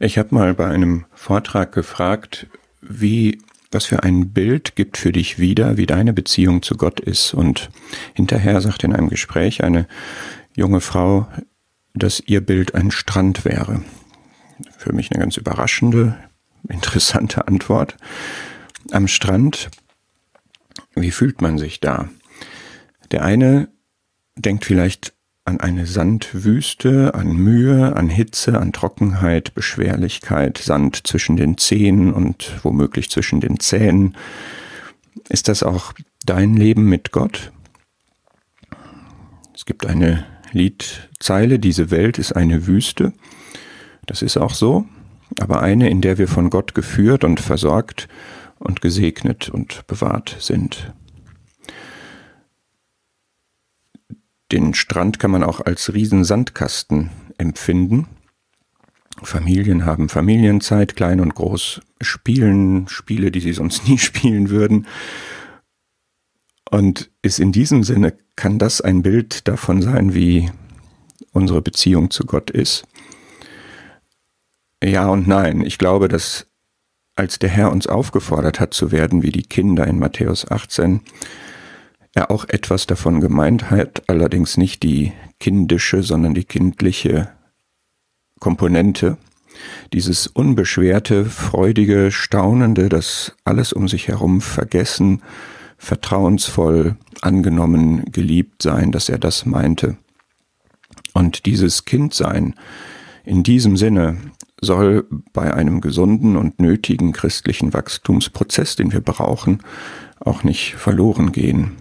Ich habe mal bei einem Vortrag gefragt, wie was für ein Bild gibt für dich wieder, wie deine Beziehung zu Gott ist. Und hinterher sagt in einem Gespräch eine junge Frau, dass ihr Bild ein Strand wäre. Für mich eine ganz überraschende, interessante Antwort. Am Strand, wie fühlt man sich da? Der eine denkt vielleicht an eine Sandwüste, an Mühe, an Hitze, an Trockenheit, Beschwerlichkeit, Sand zwischen den Zehen und womöglich zwischen den Zähnen. Ist das auch dein Leben mit Gott? Es gibt eine Liedzeile, diese Welt ist eine Wüste. Das ist auch so, aber eine, in der wir von Gott geführt und versorgt und gesegnet und bewahrt sind. Den Strand kann man auch als Riesensandkasten empfinden. Familien haben Familienzeit, klein und groß spielen Spiele, die sie sonst nie spielen würden. Und ist in diesem Sinne, kann das ein Bild davon sein, wie unsere Beziehung zu Gott ist? Ja und nein. Ich glaube, dass als der Herr uns aufgefordert hat zu werden wie die Kinder in Matthäus 18, er auch etwas davon gemeint hat, allerdings nicht die kindische, sondern die kindliche Komponente, dieses unbeschwerte, freudige, staunende, das alles um sich herum vergessen, vertrauensvoll angenommen, geliebt sein, dass er das meinte. Und dieses Kindsein in diesem Sinne soll bei einem gesunden und nötigen christlichen Wachstumsprozess, den wir brauchen, auch nicht verloren gehen.